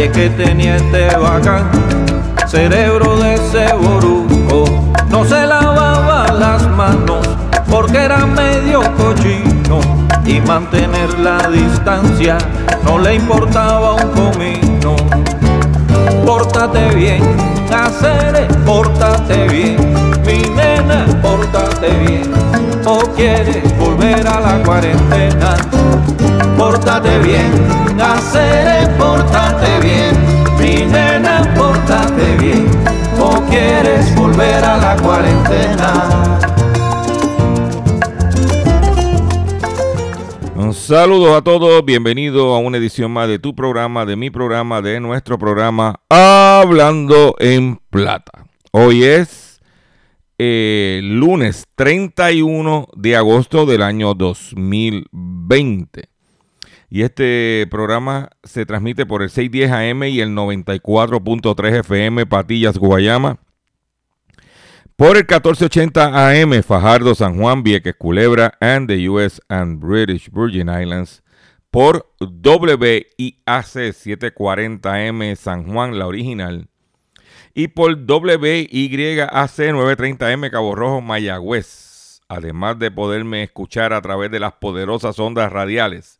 Que tenía este bacán, cerebro de ceboruco. No se lavaba las manos porque era medio cochino. Y mantener la distancia no le importaba un comino. Pórtate bien, hacer, pórtate bien, mi nena, pórtate bien, o quieres volver a la cuarentena. Pórtate bien, hacer, pórtate bien, mi nena, pórtate bien, o quieres volver a la cuarentena. Un saludo a todos, bienvenido a una edición más de tu programa, de mi programa, de nuestro programa Hablando en Plata. Hoy es eh, lunes 31 de agosto del año 2020. Y este programa se transmite por el 610 AM y el 94.3 FM Patillas, Guayama. Por el 1480 AM, Fajardo, San Juan, Vieques, Culebra, and the US and British Virgin Islands. Por WIAC 740M, San Juan, la original. Y por WYAC 930M, Cabo Rojo, Mayagüez. Además de poderme escuchar a través de las poderosas ondas radiales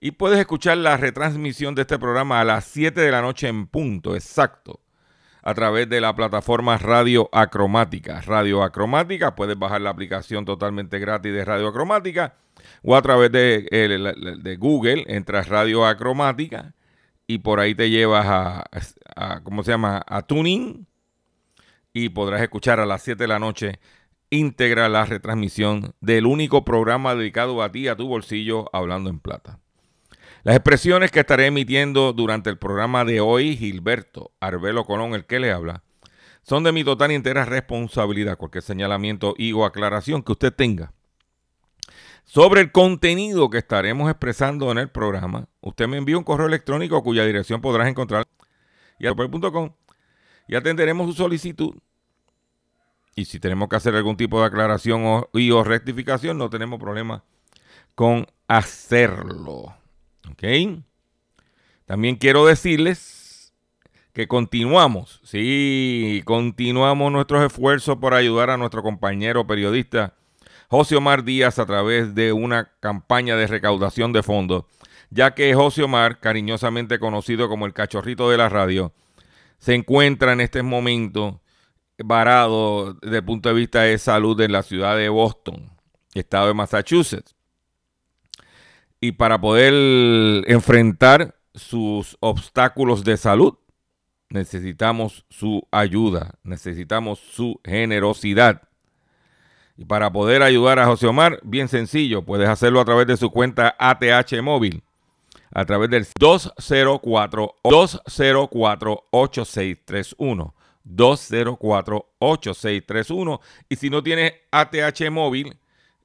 y puedes escuchar la retransmisión de este programa a las 7 de la noche en punto, exacto a través de la plataforma Radio Acromática. Radio Acromática, puedes bajar la aplicación totalmente gratis de Radio Acromática o a través de, Google, entras Radio Acromática y por ahí te llevas a, ¿cómo se llama? A Tuning y podrás escuchar a las 7 de la noche íntegra la retransmisión del único programa dedicado a ti, a tu bolsillo, hablando en plata. Las expresiones que estaré emitiendo durante el programa de hoy, Gilberto Arbelo Colón, el que le habla, son de mi total y entera responsabilidad. Cualquier señalamiento y o aclaración que usted tenga sobre el contenido que estaremos expresando en el programa, usted me envía un correo electrónico cuya dirección podrás encontrar y y atenderemos su solicitud. Y si tenemos que hacer algún tipo de aclaración y o rectificación, no tenemos problema con hacerlo. También quiero decirles que continuamos, sí, continuamos nuestros esfuerzos por ayudar a nuestro compañero periodista José Omar Díaz a través de una campaña de recaudación de fondos, ya que José Omar, cariñosamente conocido como el cachorrito de la radio, se encuentra en este momento varado desde el punto de vista de salud en la ciudad de Boston, estado de Massachusetts y para poder enfrentar sus obstáculos de salud, necesitamos su ayuda, necesitamos su generosidad. Y para poder ayudar a José Omar, bien sencillo, puedes hacerlo a través de su cuenta ATH móvil, a través del 204 204 8631 204 8631 y si no tienes ATH móvil,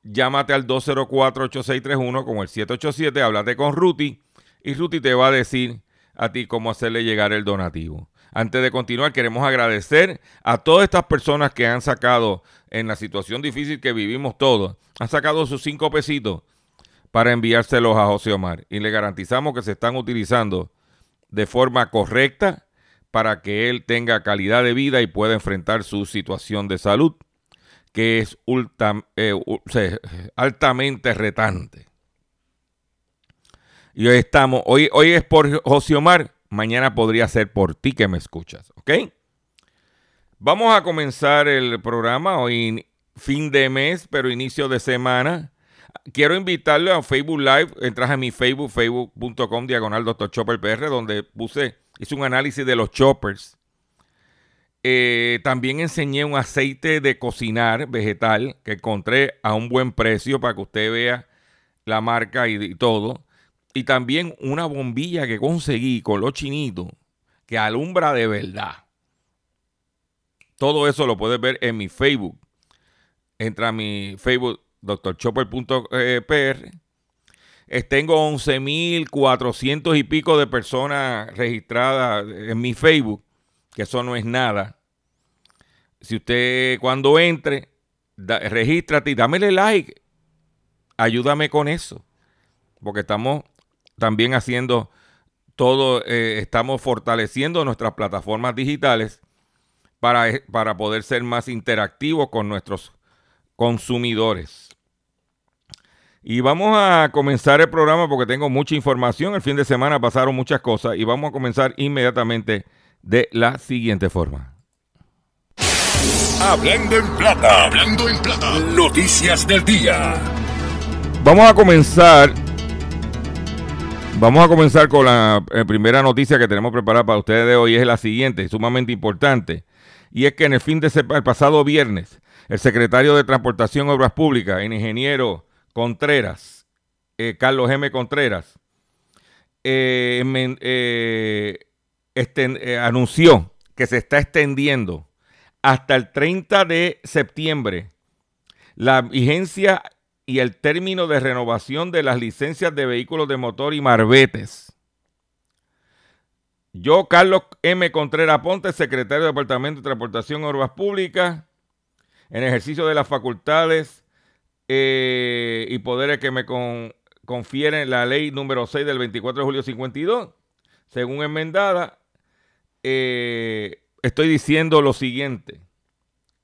llámate al 204-8631 como el 787, háblate con Ruti y Ruti te va a decir a ti cómo hacerle llegar el donativo. Antes de continuar, queremos agradecer a todas estas personas que han sacado en la situación difícil que vivimos todos, han sacado sus cinco pesitos para enviárselos a José Omar y le garantizamos que se están utilizando de forma correcta para que él tenga calidad de vida y pueda enfrentar su situación de salud que es eh, altamente retante. Y hoy estamos, hoy, hoy es por José Omar, mañana podría ser por ti que me escuchas, ¿ok? Vamos a comenzar el programa hoy, fin de mes, pero inicio de semana. Quiero invitarle a Facebook Live, entras a mi Facebook, facebook.com, diagonal Dr. Chopper PR, donde puse, hice un análisis de los choppers eh, también enseñé un aceite de cocinar vegetal que encontré a un buen precio para que usted vea la marca y, todo. Y también una bombilla que conseguí con los chinitos que alumbra de verdad. Todo eso lo puedes ver en mi Facebook. Entra a mi Facebook, drchopper.pr. Tengo 11.400 y pico de personas registradas en mi Facebook que eso no es nada. Si usted cuando entre, regístrate y dámele like. Ayúdame con eso. Porque estamos también haciendo todo, eh, estamos fortaleciendo nuestras plataformas digitales para, eh, para poder ser más interactivos con nuestros consumidores. Y vamos a comenzar el programa porque tengo mucha información. El fin de semana pasaron muchas cosas y vamos a comenzar inmediatamente de la siguiente forma. Hablando en plata, hablando en plata, noticias del día. Vamos a comenzar. Vamos a comenzar con la eh, primera noticia que tenemos preparada para ustedes de hoy. Es la siguiente, sumamente importante. Y es que en el fin de el pasado viernes, el secretario de Transportación y Obras Públicas, el ingeniero Contreras, eh, Carlos M. Contreras, eh, anunció que se está extendiendo hasta el 30 de septiembre la vigencia y el término de renovación de las licencias de vehículos de motor y marbetes. Yo, Carlos M. Contreras Ponte, secretario del Departamento de Transportación y Obras Públicas, en ejercicio de las facultades eh, y poderes que me confieren la ley número 6 del 24 de julio 52, según enmendada, eh, estoy diciendo lo siguiente,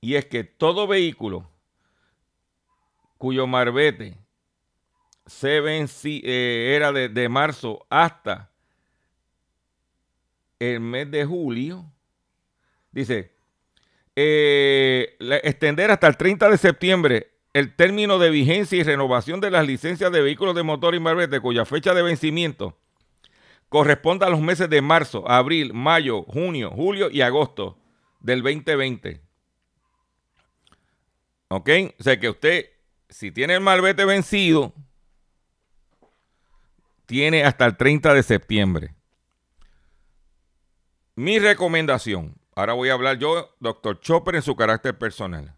y es que todo vehículo cuyo marbete se eh, era de, marzo hasta el mes de julio, dice, eh, extender hasta el 30 de septiembre el término de vigencia y renovación de las licencias de vehículos de motor y marbete cuya fecha de vencimiento corresponde a los meses de marzo, abril, mayo, junio, julio y agosto del 2020. ¿Ok? O sea que usted, si tiene el malvete vencido, tiene hasta el 30 de septiembre. Mi recomendación, ahora voy a hablar yo, doctor Chopper, en su carácter personal.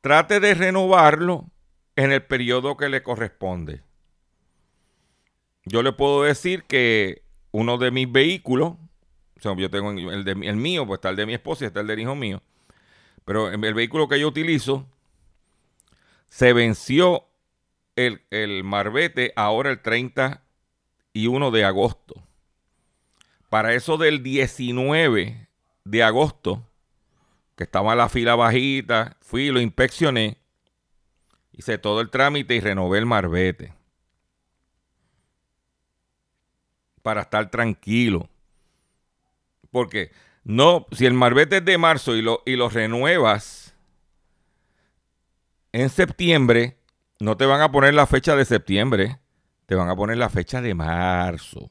Trate de renovarlo en el periodo que le corresponde yo le puedo decir que uno de mis vehículos, o sea, yo tengo el, de, el mío, pues está el de mi esposa y está el del hijo mío, pero el vehículo que yo utilizo se venció el, el marbete ahora el 31 de agosto. Para eso del 19 de agosto, que estaba en la fila bajita, fui lo inspeccioné, hice todo el trámite y renové el marbete. Para estar tranquilo. Porque no, si el marbete es de marzo y lo, y lo renuevas en septiembre, no te van a poner la fecha de septiembre, te van a poner la fecha de marzo.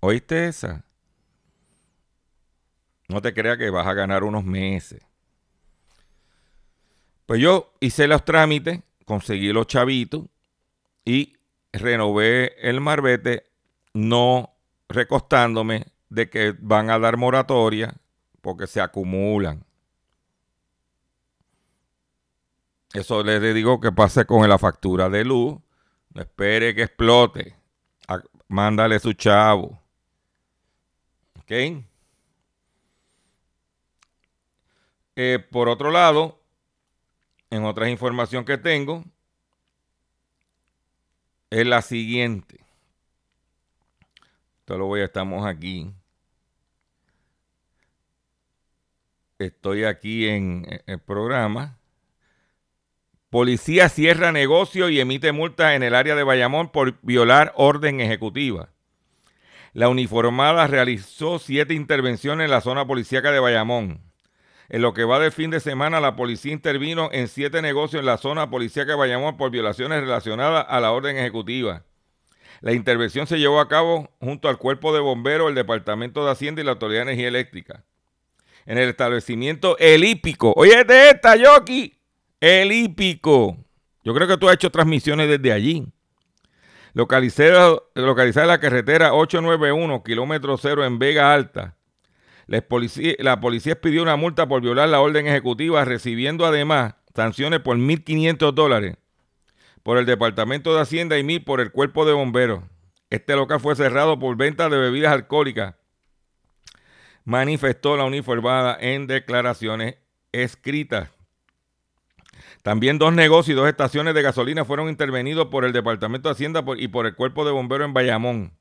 ¿Oíste esa? No te creas que vas a ganar unos meses. Pues yo hice los trámites, conseguí los chavitos y renové el marbete no recostándome de que van a dar moratoria porque se acumulan. Eso les digo que pase con la factura de luz. No espere que explote. Mándale su chavo. ¿Ok? Eh, por otro lado, en otra información que tengo, es la siguiente. Lo voy estamos aquí. estoy aquí en el programa. Policía cierra negocio y emite multa en el área de Bayamón por violar orden ejecutiva. La uniformada realizó siete intervenciones en la zona policíaca de Bayamón. En lo que va del fin de semana, la policía intervino en siete negocios en la zona policíaca de Bayamón por violaciones relacionadas a la orden ejecutiva. La intervención se llevó a cabo junto al Cuerpo de Bomberos, el Departamento de Hacienda y la Autoridad de Energía Eléctrica. En el establecimiento Elípico. Oye, de esta, Yoki. El hípico. Yo creo que tú has hecho transmisiones desde allí. Localizada, localizada la carretera 891, kilómetro cero en Vega Alta. La policía, la policía pidió una multa por violar la orden ejecutiva, recibiendo además sanciones por 1.500 dólares por el Departamento de Hacienda y 1.000 por el Cuerpo de Bomberos. Este local fue cerrado por venta de bebidas alcohólicas, manifestó la uniformada en declaraciones escritas. También dos negocios y dos estaciones de gasolina fueron intervenidos por el Departamento de Hacienda y por el Cuerpo de Bomberos en Bayamón.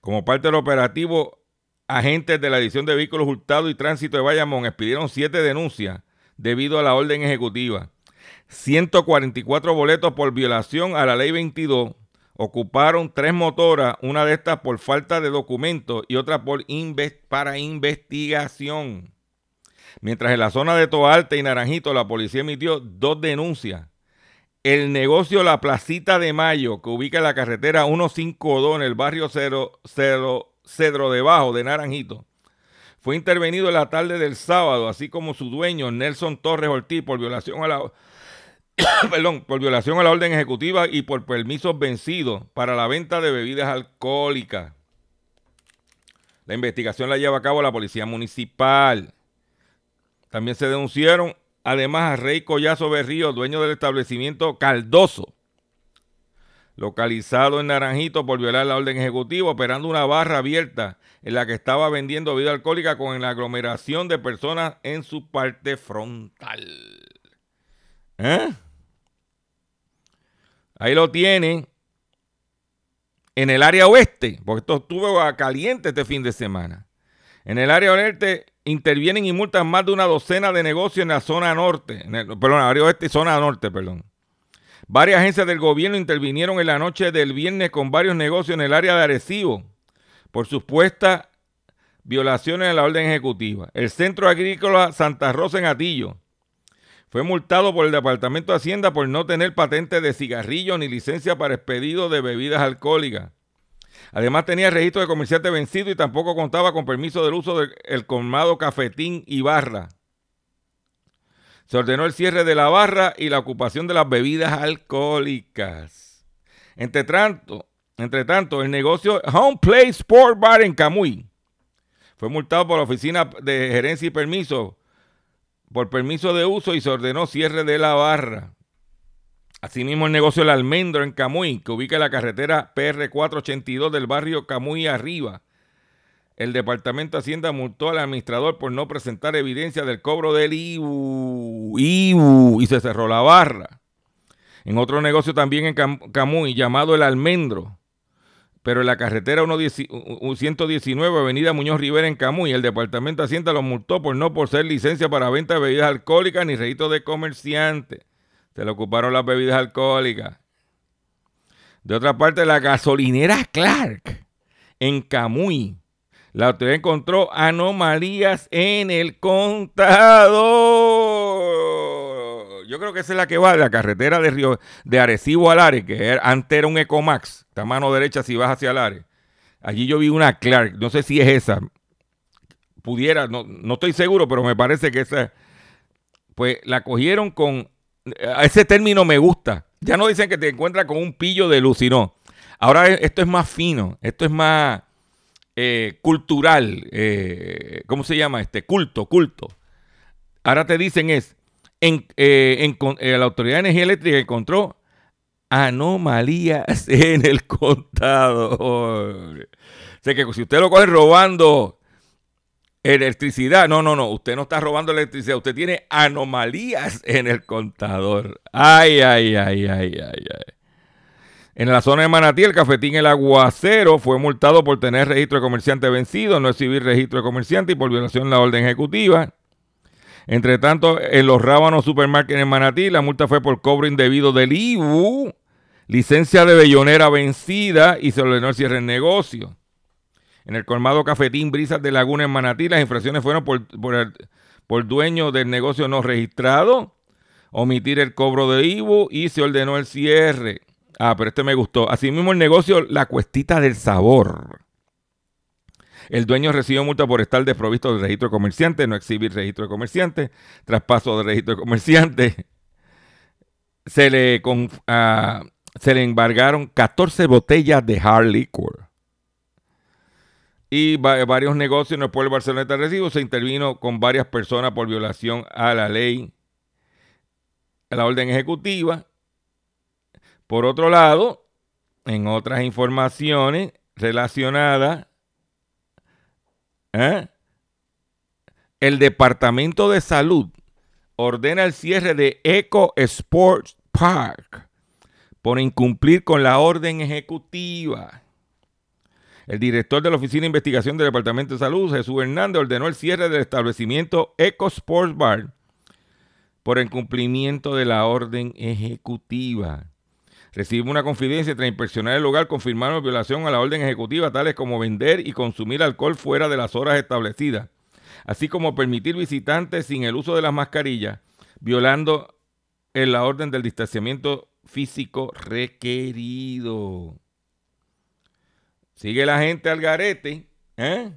Como parte del operativo, agentes de la edición de vehículos hurtados y tránsito de Bayamón expidieron siete denuncias debido a la orden ejecutiva. 144 boletos por violación a la ley 22. Ocuparon tres motoras, una de estas por falta de documentos y otra por para investigación. Mientras en la zona de Toalte y Naranjito la policía emitió dos denuncias. El negocio La Placita de Mayo, que ubica en la carretera 152 en el barrio Cedro, Cedro Debajo de Naranjito, fue intervenido en la tarde del sábado, así como su dueño Nelson Torres Ortiz por violación a la perdón, por violación a la orden ejecutiva y por permisos vencidos para la venta de bebidas alcohólicas. La investigación la lleva a cabo la Policía Municipal. También se denunciaron además a Rey Collazo Berrío, dueño del establecimiento Caldoso, localizado en Naranjito por violar la orden ejecutiva, operando una barra abierta en la que estaba vendiendo bebida alcohólica con la aglomeración de personas en su parte frontal. ¿Eh? Ahí lo tienen. En el área oeste, porque esto estuvo caliente este fin de semana. En el área oeste intervienen y multan más de una docena de negocios en la zona norte, en el, perdón, área oeste y zona norte, perdón. Varias agencias del gobierno intervinieron en la noche del viernes con varios negocios en el área de Arecibo por supuestas violaciones de la orden ejecutiva. El Centro Agrícola Santa Rosa en Atillo fue multado por el Departamento de Hacienda por no tener patente de cigarrillo ni licencia para expedido de bebidas alcohólicas. Además tenía registro de comerciante vencido y tampoco contaba con permiso del uso del colmado cafetín y barra. Se ordenó el cierre de la barra y la ocupación de las bebidas alcohólicas. Entre tanto, entre tanto el negocio Home Play Sport Bar en Camuy fue multado por la Oficina de Gerencia y Permiso por permiso de uso y se ordenó cierre de la barra. Asimismo, el negocio El Almendro en Camuy, que ubica la carretera PR 482 del barrio Camuy Arriba. El Departamento de Hacienda multó al administrador por no presentar evidencia del cobro del IBU, IBU y se cerró la barra. En otro negocio también en Camuy, llamado El Almendro, pero en la carretera 119, Avenida Muñoz Rivera en Camuy, el Departamento de Hacienda lo multó por no poseer licencia para venta de bebidas alcohólicas ni registro de comerciante. Se le ocuparon las bebidas alcohólicas. De otra parte, la gasolinera Clark en Camuy. La autoridad encontró anomalías en el contador. Yo creo que esa es la que va de la carretera de Río de Arecibo al Are, que antes era un Ecomax, está a mano derecha si vas hacia el Are. Allí yo vi una Clark, no sé si es esa. Pudiera, no, no estoy seguro, pero me parece que esa. Pues la cogieron con ese término me gusta. Ya no dicen que te encuentras con un pillo de luz, sino ahora esto es más fino, esto es más eh, cultural, eh, ¿cómo se llama? Este culto, culto. Ahora te dicen es, en, eh, la Autoridad de Energía Eléctrica encontró anomalías en el contador. O que si usted lo coge robando Electricidad, no, no, no, usted no está robando electricidad, usted tiene anomalías en el contador. Ay, ay, ay, ay, ay, ay. En la zona de Manatí, el cafetín El Aguacero fue multado por tener registro de comerciante vencido, no exhibir registro de comerciante y por violación de la orden ejecutiva. Entre tanto, en los Rábanos Supermarket en Manatí, la multa fue por cobro indebido del IBU, licencia de bellonera vencida y se ordenó el cierre del negocio. En el colmado cafetín Brisas de Laguna en Manatí, las infracciones fueron por, por, el, por dueño del negocio no registrado, omitir el cobro de IBU y se ordenó el cierre. Ah, pero este me gustó. Asimismo, el negocio La Cuestita del Sabor. El dueño recibió multa por estar desprovisto de registro de comerciante, no exhibir registro de comerciante, traspaso de registro de comerciante. Se le, uh, se le embargaron 14 botellas de hard liquor. Y va, varios negocios en el pueblo de Barcelona Recibo se intervino con varias personas por violación a la ley, a la orden ejecutiva por otro lado, en otras informaciones relacionadas, ¿eh? el Departamento de Salud ordena el cierre de Eco Sports Park por incumplir con la orden ejecutiva. El director de la Oficina de Investigación del Departamento de Salud, Jesús Hernández, ordenó el cierre del establecimiento Eco Sports Bar por incumplimiento de la orden ejecutiva. Recibimos una confidencia tras inspeccionar el lugar, confirmaron violación a la orden ejecutiva, tales como vender y consumir alcohol fuera de las horas establecidas, así como permitir visitantes sin el uso de las mascarillas, violando en la orden del distanciamiento físico requerido. Sigue la gente al garete, ¿eh?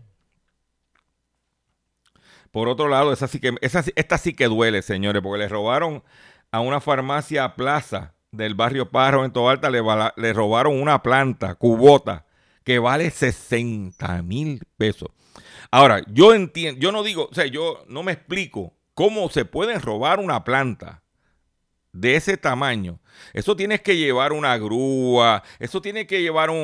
Por otro lado, esa sí que, esa, esta sí que duele, señores, porque le robaron a una farmacia Plaza del barrio Pájaro en Toalta le, le robaron una planta, cubota, que vale 60 mil pesos. Ahora, yo entiendo, yo no digo, o sea, yo no me explico cómo se puede robar una planta de ese tamaño. Eso tienes que llevar una grúa, eso tiene que llevar un,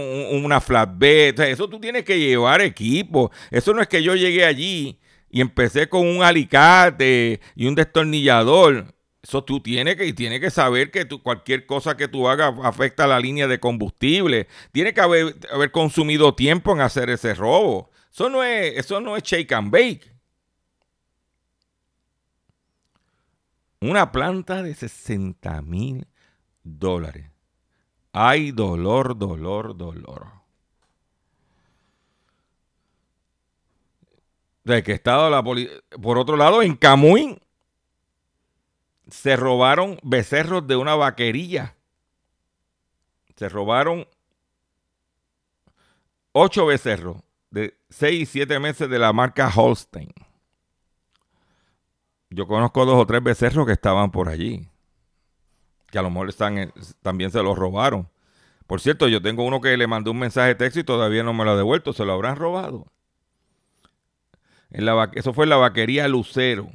una flatbed, eso tú tienes que llevar equipo. Eso no es que yo llegué allí y empecé con un alicate y un destornillador. Eso tú tienes que, tienes que saber que cualquier cosa que tú hagas afecta a la línea de combustible. Tiene que haber, haber, consumido tiempo en hacer ese robo. Eso no es, eso no es shake and bake. Una planta de 60 mil dólares. Hay dolor, dolor, dolor. De que estado la Por otro lado, en Camuín se robaron becerros de una vaquería. Se robaron ocho becerros de seis y siete meses de la marca Holstein. Yo conozco dos o tres becerros que estaban por allí. Que a lo mejor están, también se los robaron. Por cierto, yo tengo uno que le mandó un mensaje de texto y todavía no me lo ha devuelto. Se lo habrán robado. Eso fue en la vaquería Lucero.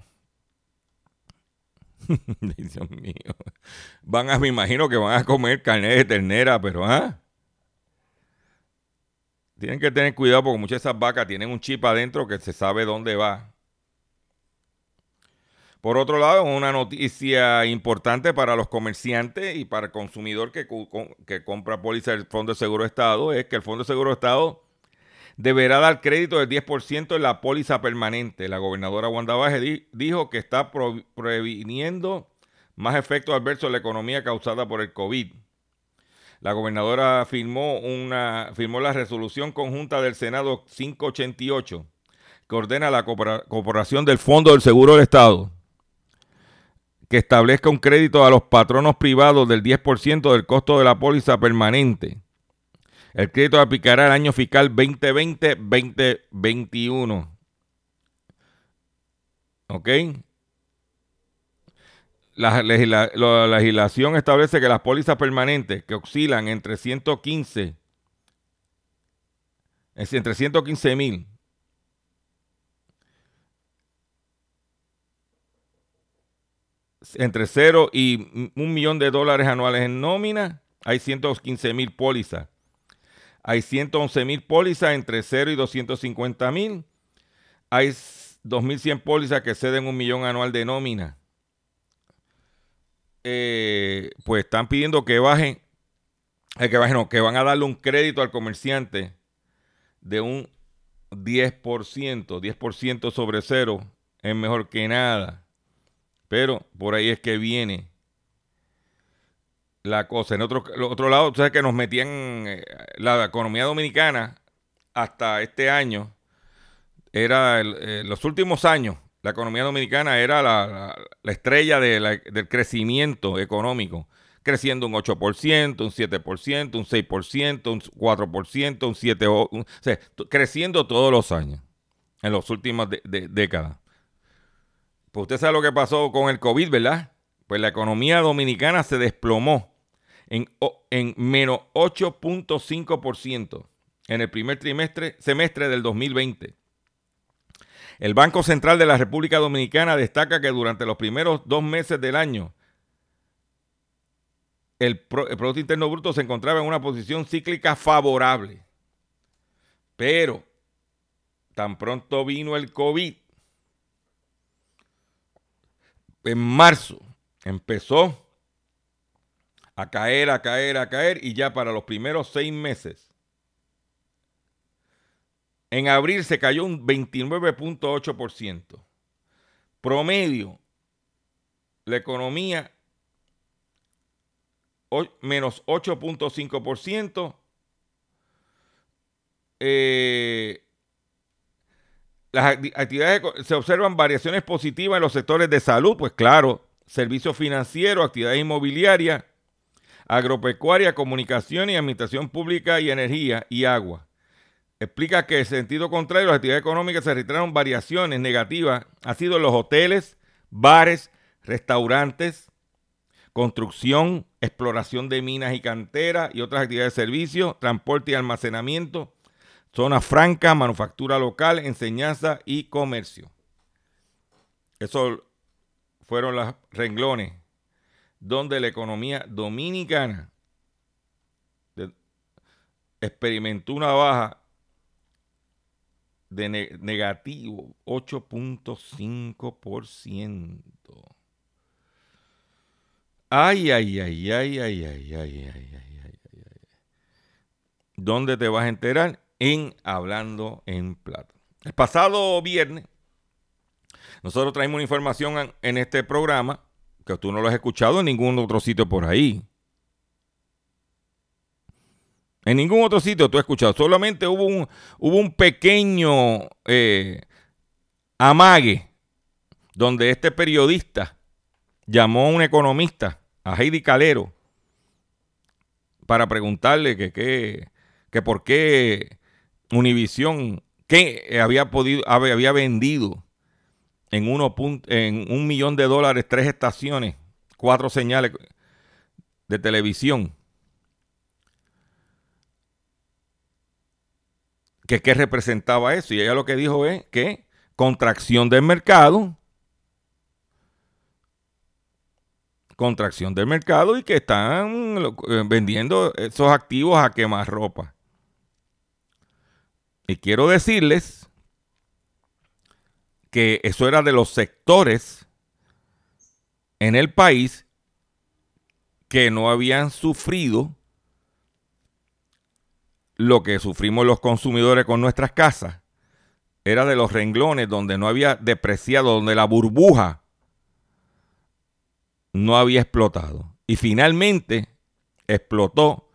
Dios mío. Van a, me imagino que van a comer carne de ternera, pero ¿ah? Tienen que tener cuidado porque muchas de esas vacas tienen un chip adentro que se sabe dónde va. Por otro lado, una noticia importante para los comerciantes y para el consumidor que, que compra póliza del Fondo de Seguro de Estado es que el Fondo de Seguro de Estado deberá dar crédito del 10% en la póliza permanente. La gobernadora Wanda Baje dijo que está previniendo más efectos adversos en la economía causada por el COVID. La gobernadora firmó, una, firmó la resolución conjunta del Senado 588 que ordena la corporación del Fondo del Seguro del Estado que establezca un crédito a los patronos privados del 10% del costo de la póliza permanente el crédito aplicará el año fiscal 2020-2021. ¿Ok? La, legislación establece que las pólizas permanentes que oscilan entre 115 entre 115 mil entre 0 y un millón de dólares anuales en nómina, hay 115 mil pólizas hay 111 mil pólizas entre 0 y 250 mil. Hay 2.100 pólizas que ceden un millón anual de nómina. Eh, pues están pidiendo que bajen que, que van a darle un crédito al comerciante de un 10%, 10% sobre cero es mejor que nada. Pero por ahí es que viene la cosa. En otro, otro lado, tú sabes que nos metían eh, la economía dominicana hasta este año, era eh, los últimos años, la economía dominicana era la, estrella del crecimiento económico, creciendo un 8%, un 7%, un 6%, un 4%, un 7%, o sea, creciendo todos los años, en las últimas décadas. Pues usted sabe lo que pasó con el COVID, ¿verdad? Pues la economía dominicana se desplomó en, en menos 8.5% en el primer trimestre, semestre del 2020. El Banco Central de la República Dominicana destaca que durante los primeros dos meses del año, el, Producto Interno Bruto se encontraba en una posición cíclica favorable. Pero tan pronto vino el COVID, en marzo empezó a caer, a caer, a caer, y ya para los primeros seis meses, en abril se cayó un 29.8%. Promedio, la economía menos 8.5%. Eh, las actividades se observan variaciones positivas en los sectores de salud, pues claro, servicios financieros, actividades inmobiliarias, agropecuaria, comunicación y administración pública y energía y agua. Explica que en sentido contrario, las actividades económicas se registraron variaciones negativas. Ha sido en los hoteles, bares, restaurantes, construcción, exploración de minas y canteras y otras actividades de servicio, transporte y almacenamiento, zona franca, manufactura local, enseñanza y comercio. Esos fueron los renglones donde la economía dominicana experimentó una baja de negativo 8.5%. Ay, ay, ay, ay, ay, ay, ay, ay, ay, ay, ay, ay. ¿Dónde te vas a enterar? En Hablando en Plata. El pasado viernes, nosotros traímos una información en este programa que tú no lo has escuchado en ningún otro sitio por ahí. En ningún otro sitio tú has escuchado. Solamente hubo un, hubo un pequeño eh, amague donde este periodista llamó a un economista, a Heidi Calero, para preguntarle que, que, por qué Univisión, que había, podido, había vendido en, uno en un millón de dólares tres estaciones, cuatro señales de televisión. ¿Qué representaba eso? Y ella lo que dijo es que contracción del mercado, contracción del mercado y que están eh, vendiendo esos activos a quemar ropa. Y quiero decirles que eso era de los sectores en el país que no habían sufrido lo que sufrimos los consumidores con nuestras casas. Era de los renglones donde no había depreciado, donde la burbuja no había explotado. Y finalmente explotó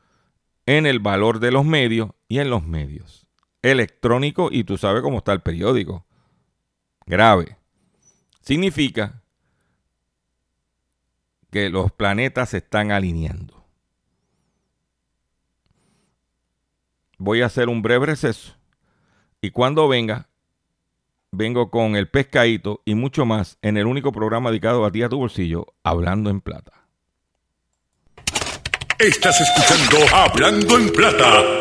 en el valor de los medios y en los medios electrónicos. Y tú sabes cómo está el periódico grave. Significa que los planetas se están alineando. Voy a hacer un breve receso y cuando venga, vengo con el pescadito y mucho más en el único programa dedicado a ti a tu bolsillo, Hablando en Plata. Estás escuchando Hablando en Plata.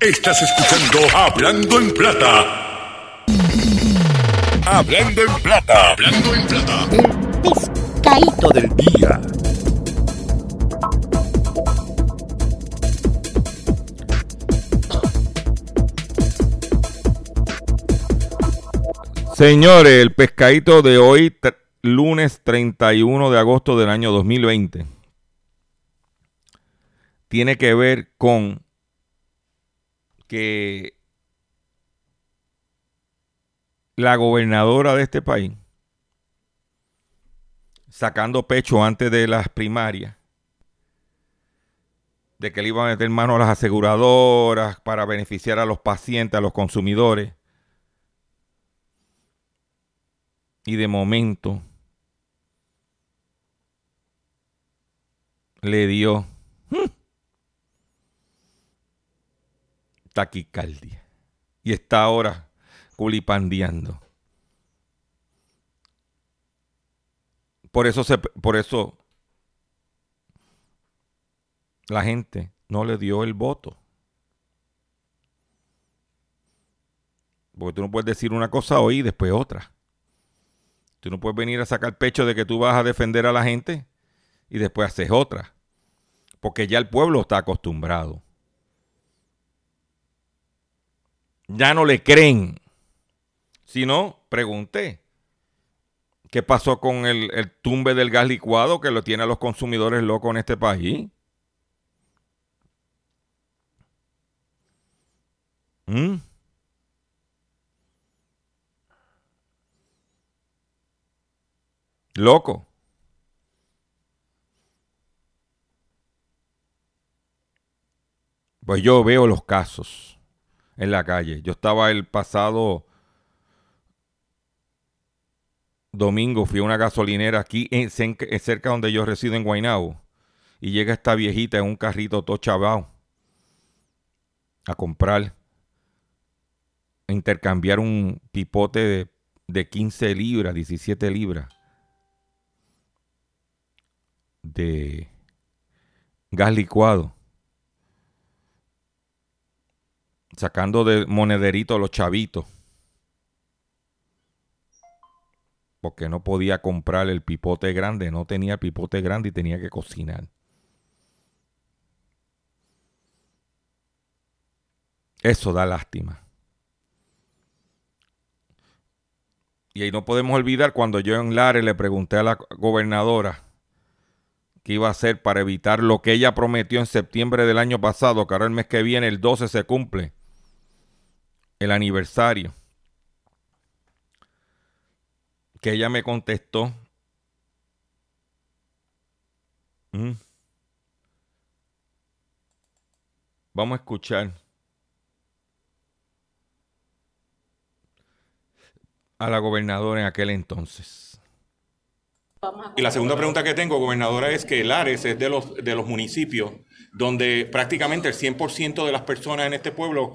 Estás escuchando Hablando en Plata. Hablando en Plata. Hablando en Plata. El pescadito del día. Señores, el pescadito de hoy, lunes 31 de agosto del año 2020. tiene que ver con que la gobernadora de este país, sacando pecho antes de las primarias, de que le iban a meter mano a las aseguradoras para beneficiar a los pacientes, a los consumidores. Y de momento le dio taquicardia. Y está ahora culipandeando. Por eso, se, por eso la gente no le dio el voto. Porque tú no puedes decir una cosa hoy y después otra. Tú no puedes venir a sacar pecho de que tú vas a defender a la gente y después haces otra. Porque ya el pueblo está acostumbrado. Ya no le creen. Si no, pregunté. ¿Qué pasó con el, el tumbe del gas licuado que lo tiene a los consumidores locos en este país? ¿Mm? Loco. Pues yo veo los casos en la calle. Yo estaba el pasado domingo, fui a una gasolinera aquí en, cerca donde yo resido en Guaynabo. Y llega esta viejita en un carrito todo chavao a comprar intercambiar un pipote de, de 15 libras, 17 libras de gas licuado. Sacando de monederito a los chavitos. Porque no podía comprar el pipote grande, no tenía pipote grande y tenía que cocinar. Eso da lástima. Y ahí no podemos olvidar cuando yo en Lares le pregunté a la gobernadora qué iba a hacer para evitar lo que ella prometió en septiembre del año pasado, que ahora el mes que viene, el 12, se cumple el aniversario. Que ella me contestó. Mm. Vamos a escuchar. a la gobernadora en aquel entonces. Y la segunda pregunta que tengo, gobernadora, es que Lares es de los, de los municipios donde prácticamente el 100% de las personas en este pueblo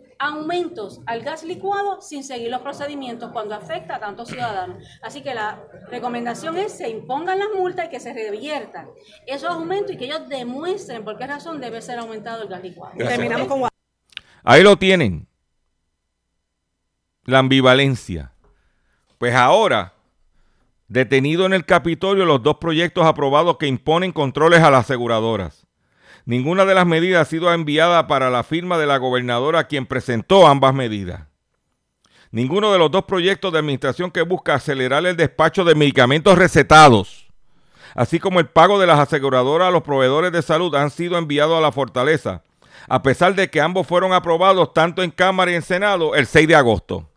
aumentos al gas licuado sin seguir los procedimientos cuando afecta a tantos ciudadanos. Así que la recomendación es que se impongan las multas y que se reviertan esos aumentos y que ellos demuestren por qué razón debe ser aumentado el gas licuado. Terminamos con... Ahí lo tienen. La ambivalencia. Pues ahora, detenido en el Capitolio los dos proyectos aprobados que imponen controles a las aseguradoras. Ninguna de las medidas ha sido enviada para la firma de la gobernadora quien presentó ambas medidas. Ninguno de los dos proyectos de administración que busca acelerar el despacho de medicamentos recetados, así como el pago de las aseguradoras a los proveedores de salud, han sido enviados a la fortaleza, a pesar de que ambos fueron aprobados tanto en Cámara y en Senado el 6 de agosto.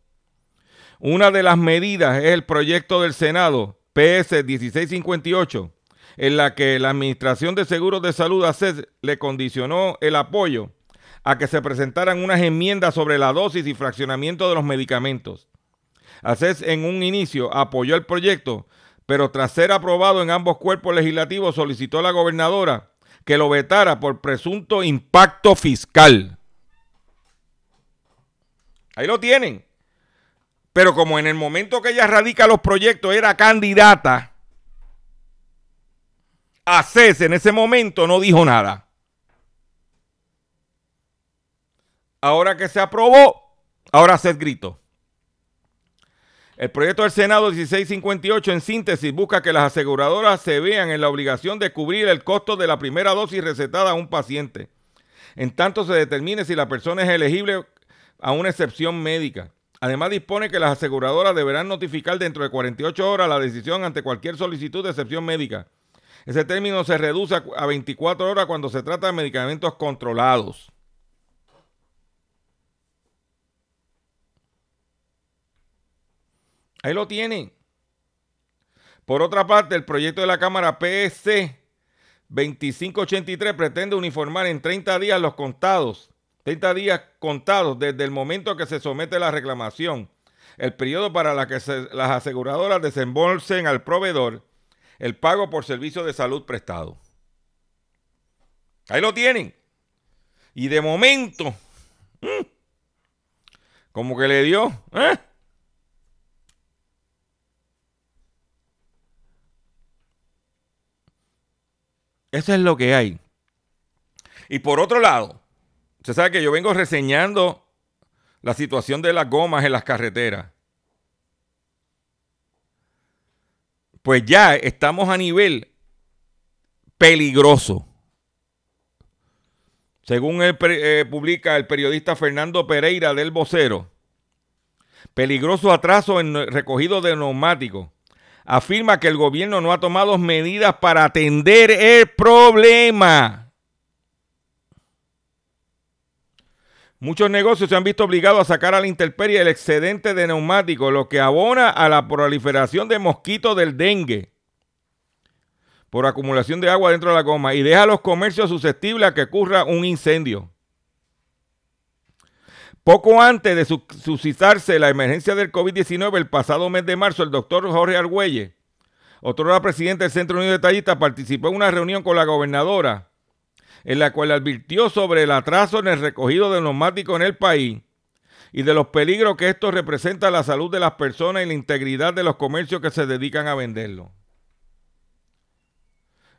Una de las medidas es el proyecto del Senado PS 1658, en la que la Administración de Seguros de Salud ACES le condicionó el apoyo a que se presentaran unas enmiendas sobre la dosis y fraccionamiento de los medicamentos. ACES en un inicio apoyó el proyecto, pero tras ser aprobado en ambos cuerpos legislativos solicitó a la gobernadora que lo vetara por presunto impacto fiscal. Ahí lo tienen. Pero como en el momento que ella radica los proyectos era candidata, ACES en ese momento no dijo nada. Ahora que se aprobó, ahora ACES gritó. El proyecto del Senado 1658 en síntesis busca que las aseguradoras se vean en la obligación de cubrir el costo de la primera dosis recetada a un paciente, en tanto se determine si la persona es elegible a una excepción médica. Además dispone que las aseguradoras deberán notificar dentro de 48 horas la decisión ante cualquier solicitud de excepción médica. Ese término se reduce a 24 horas cuando se trata de medicamentos controlados. Ahí lo tienen. Por otra parte, el proyecto de la Cámara PSC 2583 pretende uniformar en 30 días los contados, 30 días contados desde el momento que se somete la reclamación, el periodo para la que las aseguradoras desembolsen al proveedor el pago por servicio de salud prestado. Ahí lo tienen. Y de momento, mm, como que le dio, ¿eh? Eso es lo que hay. Y por otro lado, usted sabe que yo vengo reseñando la situación de las gomas en las carreteras. Pues ya estamos a nivel peligroso. Según eh, publica el periodista Fernando Pereira del Vocero, peligroso atraso en recogido de neumáticos afirma que el gobierno no ha tomado medidas para atender el problema. Muchos negocios se han visto obligados a sacar a la intemperie el excedente de neumáticos, lo que abona a la proliferación de mosquitos del dengue por acumulación de agua dentro de la goma y deja a los comercios susceptibles a que ocurra un incendio. Poco antes de suscitarse la emergencia del COVID-19, el pasado mes de marzo, el doctor Jorge Argüelle, otro presidente del Centro Unido de Tallistas, participó en una reunión con la gobernadora, en la cual advirtió sobre el atraso en el recogido de neumáticos en el país y de los peligros que esto representa a la salud de las personas y la integridad de los comercios que se dedican a venderlo.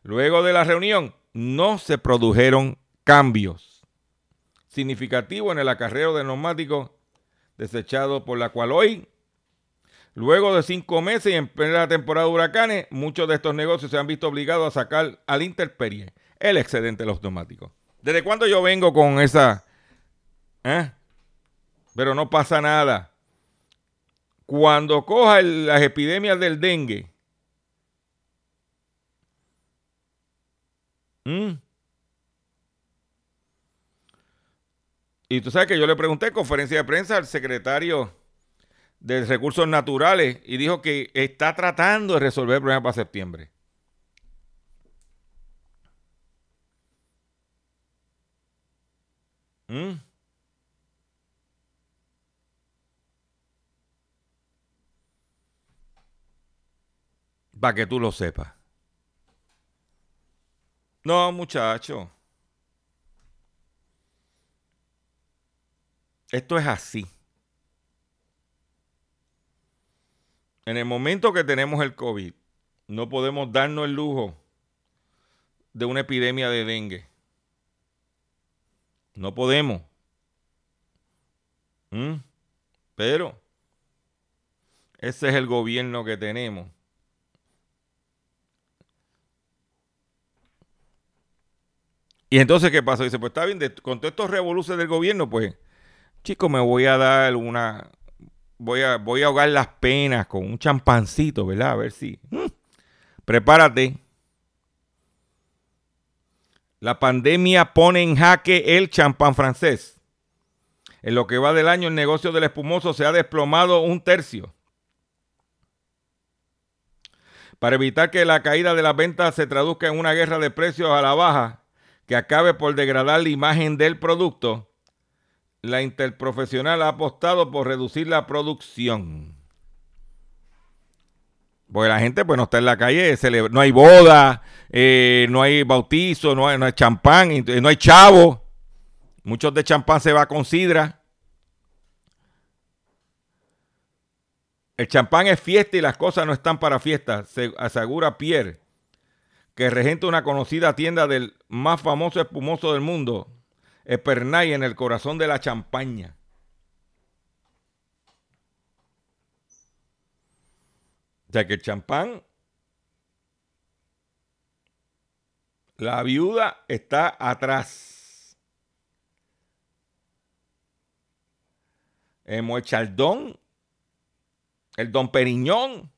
Luego de la reunión, no se produjeron cambios significativo en el acarreo de neumáticos desechado por la cual hoy, luego de cinco meses y en plena temporada de huracanes, muchos de estos negocios se han visto obligados a sacar al interperie el excedente de los neumáticos. ¿Desde cuándo yo vengo con esa? ¿Eh? Pero no pasa nada. Cuando coja las epidemias del dengue, Y tú sabes que yo le pregunté en conferencia de prensa al secretario de Recursos Naturales y dijo que está tratando de resolver el problema para septiembre. ¿Mm? Para que tú lo sepas. No, muchacho. Esto es así. En el momento que tenemos el COVID, no podemos darnos el lujo de una epidemia de dengue. No podemos. ¿Mm? Pero ese es el gobierno que tenemos. Y entonces, ¿qué pasa? Dice, pues está bien, con todos estos revoluciones del gobierno, pues Chico, me voy a dar una. Voy a, voy a ahogar las penas con un champancito, ¿verdad? A ver si. Mm, prepárate. La pandemia pone en jaque el champán francés. En lo que va del año, el negocio del espumoso se ha desplomado un tercio. Para evitar que la caída de las ventas se traduzca en una guerra de precios a la baja que acabe por degradar la imagen del producto, la interprofesional ha apostado por reducir la producción. Porque la gente pues, no está en la calle, no hay boda, eh, no hay bautizo, no hay, no hay champán, no hay chavo. Muchos de champán se va con sidra. El champán es fiesta y las cosas no están para fiesta, se asegura Pierre, que regenta una conocida tienda del más famoso espumoso del mundo, Epernay, en el corazón de la champaña. O sea que el champán, la viuda está atrás. El Chaldón el Don Periñón.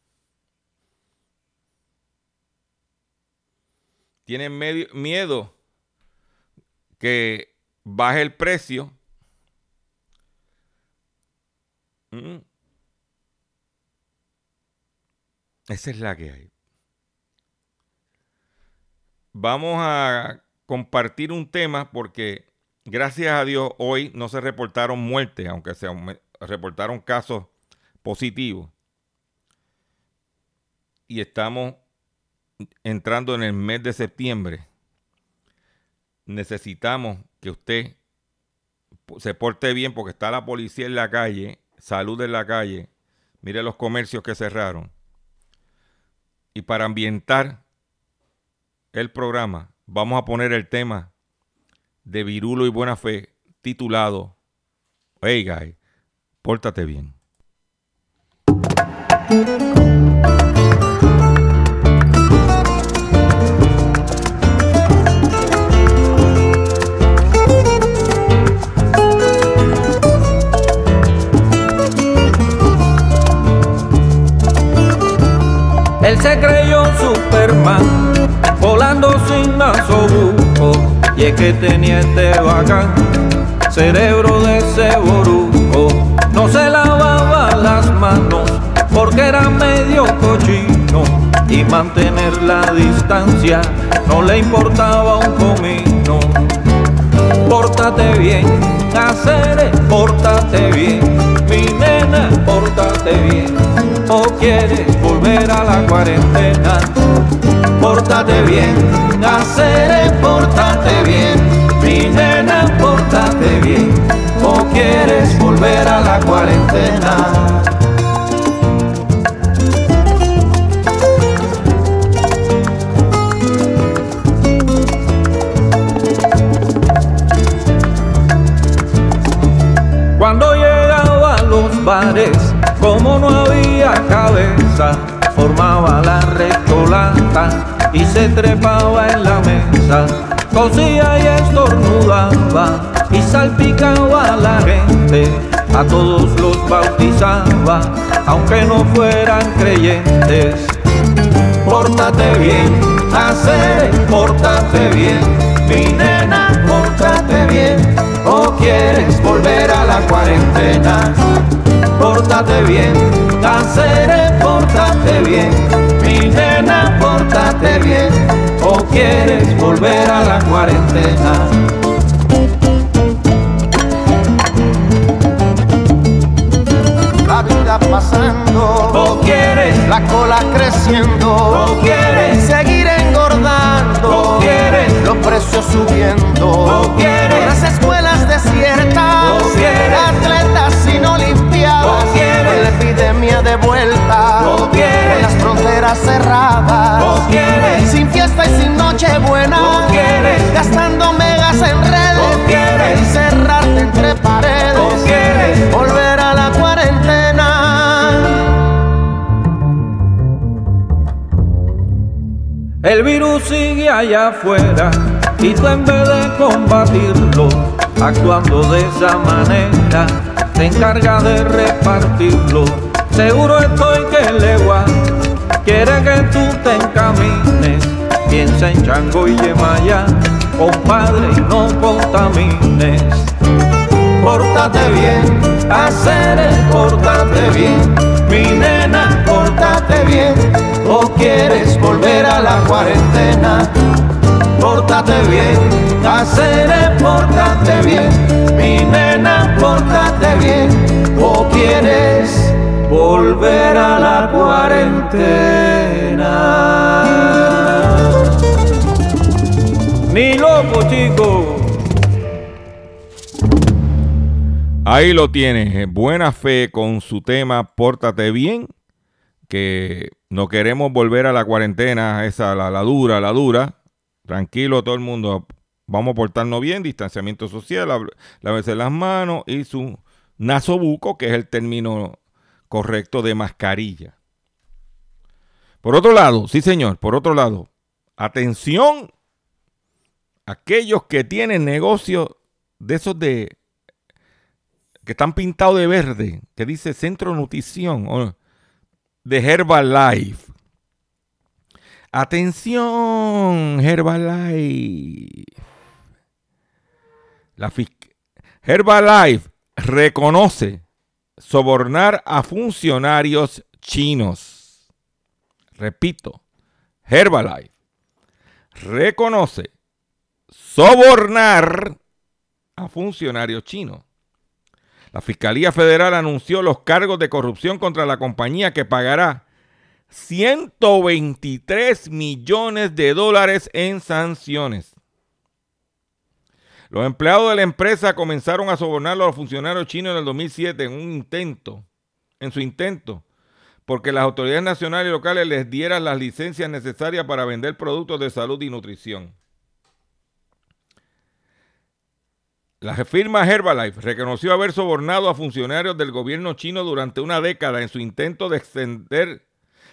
Tienen miedo que baje el precio. Mm. Esa es la que hay. Vamos a compartir un tema porque gracias a Dios hoy no se reportaron muertes, aunque se reportaron casos positivo. Y estamos entrando en el mes de septiembre. Necesitamos que usted se porte bien porque está la policía en la calle, salud en la calle. Mire los comercios que cerraron. Y para ambientar el programa, vamos a poner el tema de Virulo y Buena Fe titulado Hey guy, pórtate bien. Él se creyó Superman, volando sin nasobuco, y es que tenía este bacán, cerebro de ese boruco, no se lavaba las manos porque era medio cochino y mantener la distancia no le importaba un comino. Pórtate bien, hacer, pórtate bien, mi nena, pórtate bien, o quieres volver a la cuarentena. Pórtate bien, hacer, pórtate bien, mi nena, pórtate bien, o quieres volver a la cuarentena. Como no había cabeza, formaba la restolata y se trepaba en la mesa, cosía y estornudaba y salpicaba a la gente, a todos los bautizaba, aunque no fueran creyentes. Pórtate bien, hacer, pórtate bien, mi nena, pórtate bien, o quieres volver a la cuarentena pórtate bien, hacer pórtate bien, mi nena, pórtate bien, o quieres volver a la cuarentena. La vida pasando, o quieres la cola creciendo, o quieres seguir engordando, o quieres los precios subiendo, o quieres las escuelas desiertas, o quieres atletas sin olimpiadas, o quieres la de vuelta, o quieres las fronteras cerradas, o quieres sin fiesta y sin noche buena, o quieres gastando megas en redes, o quieres encerrarte entre paredes, o quieres volver a la cuarentena. El virus sigue allá afuera y tú en vez de combatirlo, actuando de esa manera, te encarga de repartirlo. Seguro estoy que legua quiere que tú te encamines. Piensa en Chango y Yemaya, compadre, y no contamines. Pórtate bien, hacer pórtate bien, mi nena, pórtate bien, o quieres volver a la cuarentena. Pórtate bien, Cáceres, pórtate bien, mi nena, pórtate bien, o quieres volver a la cuarentena. Ni loco, chico. Ahí lo tienes, buena fe con su tema Pórtate bien, que no queremos volver a la cuarentena, esa, la, la dura, la dura. Tranquilo todo el mundo, vamos a portarnos bien, distanciamiento social, la- lavarse las manos y su nasobuco, que es el término correcto de mascarilla. Por otro lado, sí señor, por otro lado, atención, aquellos que tienen negocios de esos de que están pintados de verde, que dice Centro Nutrición de Herbalife. Atención, Herbalife. La Herbalife reconoce sobornar a funcionarios chinos. Repito, Herbalife reconoce sobornar a funcionarios chinos. La Fiscalía Federal anunció los cargos de corrupción contra la compañía que pagará 123 millones de dólares en sanciones. Los empleados de la empresa comenzaron a sobornar a los funcionarios chinos en el 2007 en un intento, en su intento, porque las autoridades nacionales y locales les dieran las licencias necesarias para vender productos de salud y nutrición. La firma Herbalife reconoció haber sobornado a funcionarios del gobierno chino durante una década en su intento de extender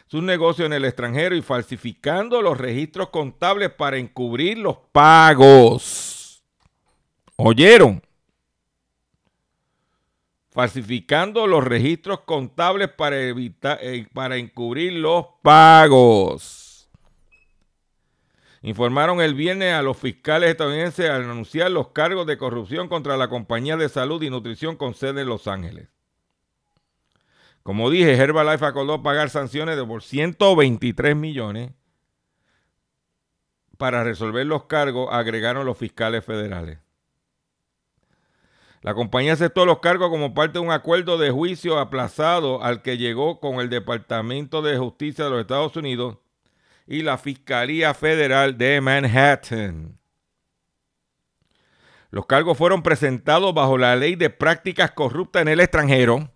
sus negocios en el extranjero y falsificando los registros contables para encubrir los pagos. ¿Oyeron? Falsificando los registros contables para, evitar, eh, para encubrir los pagos. Informaron el viernes a los fiscales estadounidenses al anunciar los cargos de corrupción contra la compañía de salud y nutrición con sede en Los Ángeles. Como dije, Herbalife acordó pagar sanciones de por 123 millones. Para resolver los cargos, agregaron los fiscales federales. La compañía aceptó los cargos como parte de un acuerdo de juicio aplazado al que llegó con el Departamento de Justicia de los Estados Unidos y la Fiscalía Federal de Manhattan. Los cargos fueron presentados bajo la ley de prácticas corruptas en el extranjero,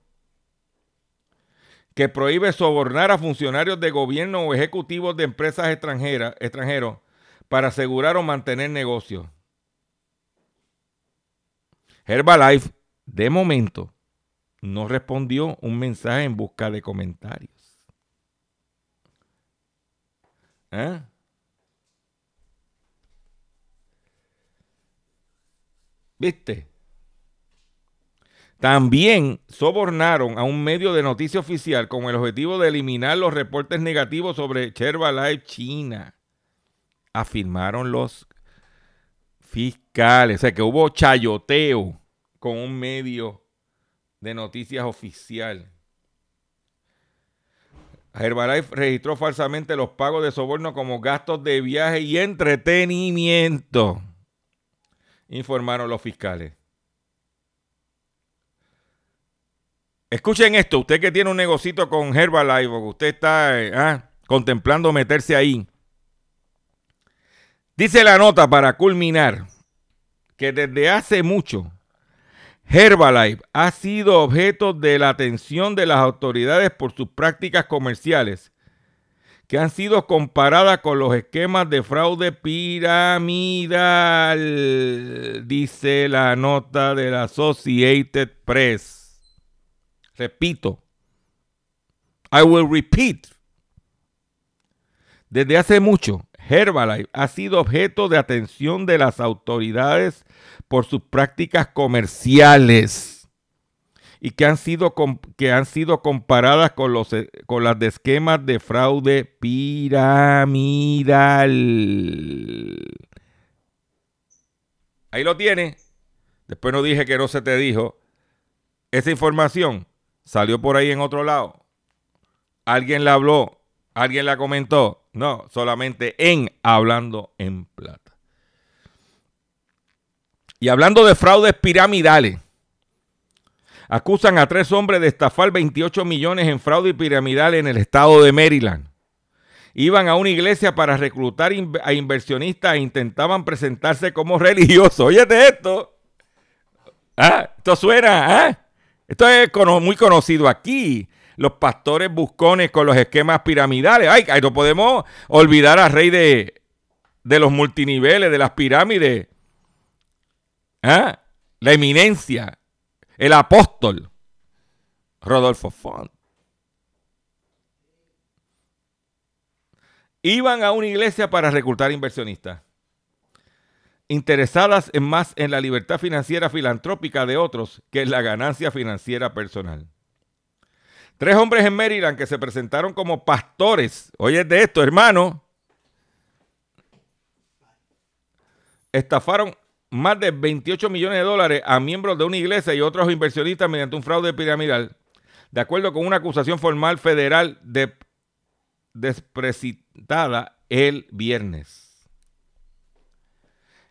que prohíbe sobornar a funcionarios de gobierno o ejecutivos de empresas extranjeras, para asegurar o mantener negocios. Herbalife, de momento, no respondió un mensaje en busca de comentarios. ¿Eh? ¿Viste? También sobornaron a un medio de noticia oficial con el objetivo de eliminar los reportes negativos sobre Herbalife China. Afirmaron los fiscales. O sea que hubo chayoteo con un medio de noticias oficial. Herbalife registró falsamente los pagos de soborno como gastos de viaje y entretenimiento, informaron los fiscales. Escuchen esto, usted que tiene un negocito con Herbalife usted está eh, ah, contemplando meterse ahí. Dice la nota para culminar que desde hace mucho Herbalife ha sido objeto de la atención de las autoridades por sus prácticas comerciales que han sido comparadas con los esquemas de fraude piramidal, dice la nota de la Associated Press. Repito, I will repeat. Desde hace mucho, Herbalife ha sido objeto de atención de las autoridades por sus prácticas comerciales y que han sido, que han sido comparadas con, los, con las de esquemas de fraude piramidal. Ahí lo tiene. Después no dije que no se te dijo. Esa información salió por ahí en otro lado. Alguien la habló ¿Alguien la comentó? No, solamente en Hablando en Plata. Y hablando de fraudes piramidales, acusan a tres hombres de estafar 28 millones en fraude piramidal en el estado de Maryland. Iban a una iglesia para reclutar a inversionistas e intentaban presentarse como religiosos. Óyete esto. Ah, esto suena, ¿ah? Esto es muy conocido aquí. Los pastores buscones con los esquemas piramidales. Ay, no podemos olvidar al rey de, de los multiniveles, de las pirámides. ¿Ah? La eminencia, el apóstol, Rodolfo Font. Iban a una iglesia para reclutar inversionistas interesadas en más en la libertad financiera filantrópica de otros que en la ganancia financiera personal. Tres hombres en Maryland que se presentaron como pastores, oye de esto, hermano, estafaron más de 28 millones de dólares a miembros de una iglesia y otros inversionistas mediante un fraude piramidal, de acuerdo con una acusación formal federal de, desprecitada el viernes.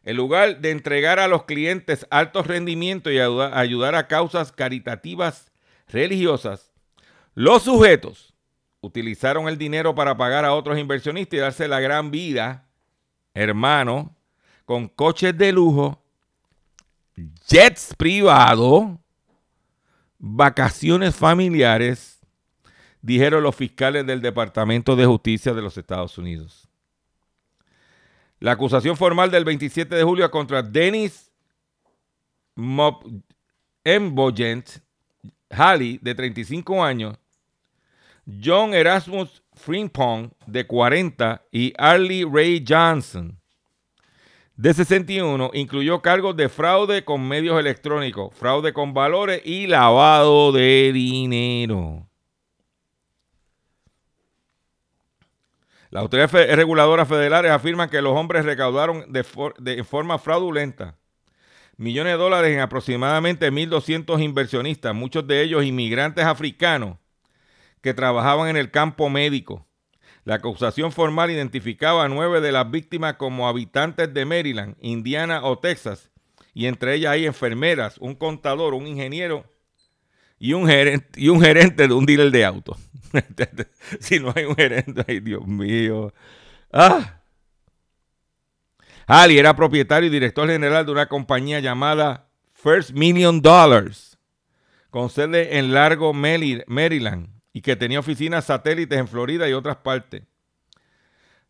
En lugar de entregar a los clientes altos rendimientos y ayudar a causas caritativas religiosas, los sujetos utilizaron el dinero para pagar a otros inversionistas y darse la gran vida, hermano, con coches de lujo, jets privados, vacaciones familiares, dijeron los fiscales del Departamento de Justicia de los Estados Unidos. La acusación formal del 27 de julio contra Dennis Mbogent Halley, de 35 años, John Erasmus Frimpong, de 40, y Arlie Ray Johnson, de 61, incluyó cargos de fraude con medios electrónicos, fraude con valores y lavado de dinero. Las autoridades reguladoras federales afirman que los hombres recaudaron de, forma fraudulenta millones de dólares en aproximadamente 1.200 inversionistas, muchos de ellos inmigrantes africanos que trabajaban en el campo médico. La acusación formal identificaba a nueve de las víctimas como habitantes de Maryland, Indiana o Texas, y entre ellas hay enfermeras, un contador, un ingeniero y un gerente, y un gerente de un dealer de autos. si no hay un gerente, ay Dios mío. Ah. Ali era propietario y director general de una compañía llamada First Million Dollars, con sede en Largo, Maryland, y que tenía oficinas satélites en Florida y otras partes.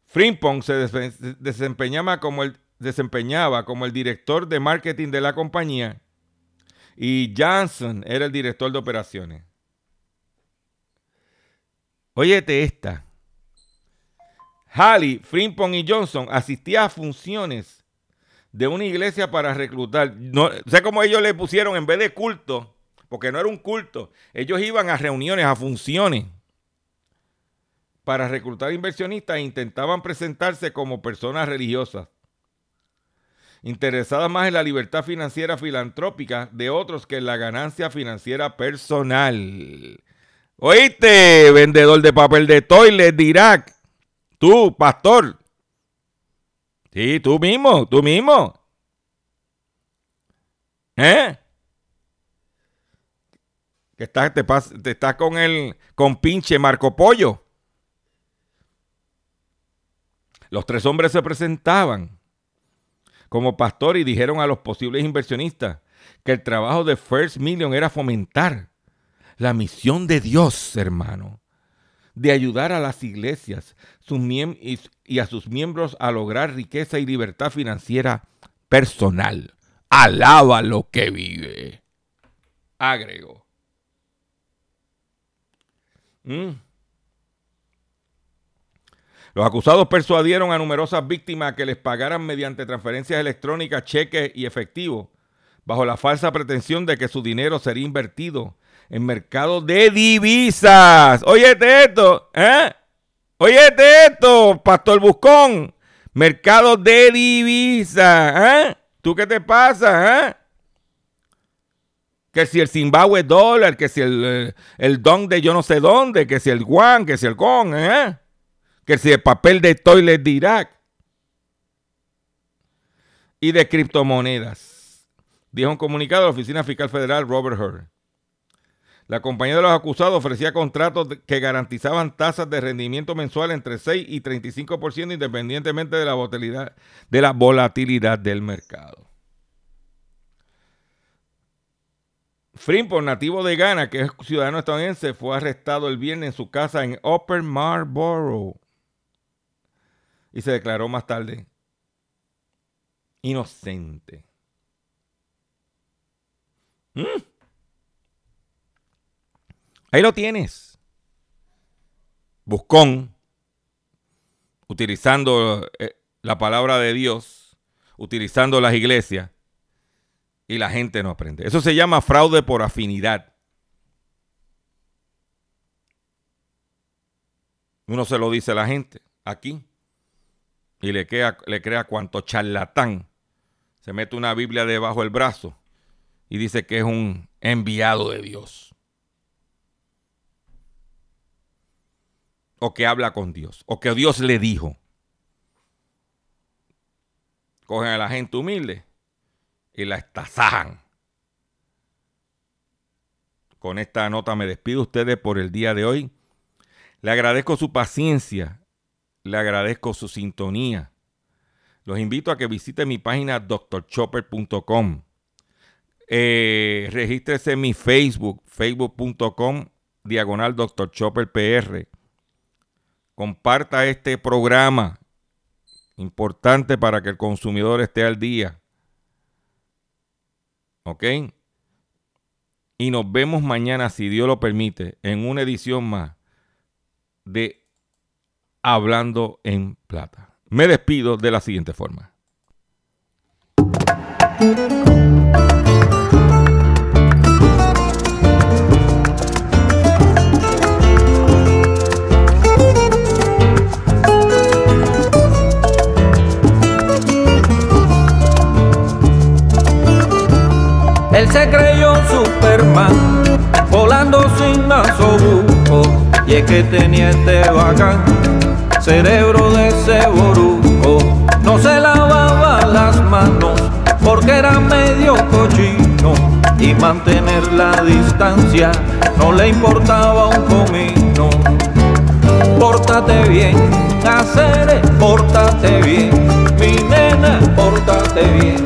Frimpong se desempeñaba como el, director de marketing de la compañía y Johnson era el director de operaciones. Óyete esta. Halley, Frimpong y Johnson asistían a funciones de una iglesia para reclutar. No, sé cómo ellos le pusieron en vez de culto, porque no era un culto. Ellos iban a reuniones, a funciones para reclutar inversionistas e intentaban presentarse como personas religiosas interesadas más en la libertad financiera filantrópica de otros que en la ganancia financiera personal. Oíste, vendedor de papel de toilet de Irak. Tú, pastor. Sí, tú mismo, tú mismo. ¿Eh? Que te, te estás con el con pinche Marco Pollo. Los tres hombres se presentaban como pastor y dijeron a los posibles inversionistas que el trabajo de First Million era fomentar la misión de Dios, hermano, de ayudar a las iglesias sus y a sus miembros a lograr riqueza y libertad financiera personal. Alaba lo que vive. Agregó. Mm. Los acusados persuadieron a numerosas víctimas que les pagaran mediante transferencias electrónicas, cheques y efectivo, bajo la falsa pretensión de que su dinero sería invertido en mercados de divisas. Óyete esto, ¿eh? Óyete esto, Pastor Buscón. Mercados de divisas, ¿eh? ¿Tú qué te pasa, eh? Que si el Zimbabue dólar, que si el, eh, el don de yo no sé dónde, que si el guan, que si el con, ¿eh? que si el papel de toilet de Irak y de criptomonedas. Dijo un comunicado de la Oficina Fiscal Federal Robert Hur. La compañía de los acusados ofrecía contratos que garantizaban tasas de rendimiento mensual entre 6 y 35% independientemente de la volatilidad, de la volatilidad del mercado. Freeport, nativo de Ghana, que es ciudadano estadounidense, fue arrestado el viernes en su casa en Upper Marlboro y se declaró más tarde inocente. ¿Mm? Ahí lo tienes. Buscón, utilizando eh, la palabra de Dios, utilizando las iglesias, y la gente no aprende. Eso se llama fraude por afinidad. Uno se lo dice a la gente aquí y le crea, cuanto charlatán se mete una Biblia debajo del brazo y dice que es un enviado de Dios. O que habla con Dios. O que Dios le dijo. Cogen a la gente humilde y la estazajan. Con esta nota me despido ustedes por el día de hoy. Le agradezco su paciencia, le agradezco su sintonía. Los invito a que visite mi página drchopper.com. Eh, regístrese en mi Facebook, facebook.com, diagonal Dr. Chopper PR. Comparta este programa, importante para que el consumidor esté al día. ¿Ok? Y nos vemos mañana, si Dios lo permite, en una edición más de Hablando en Plata. Me despido de la siguiente forma. Se creyó Superman, volando sin nasobuco, y es que tenía este bacán, cerebro de ceboruco. No se lavaba las manos porque era medio cochino y mantener la distancia no le importaba un comino. Pórtate bien, hacer, pórtate bien, mi nena, pórtate bien,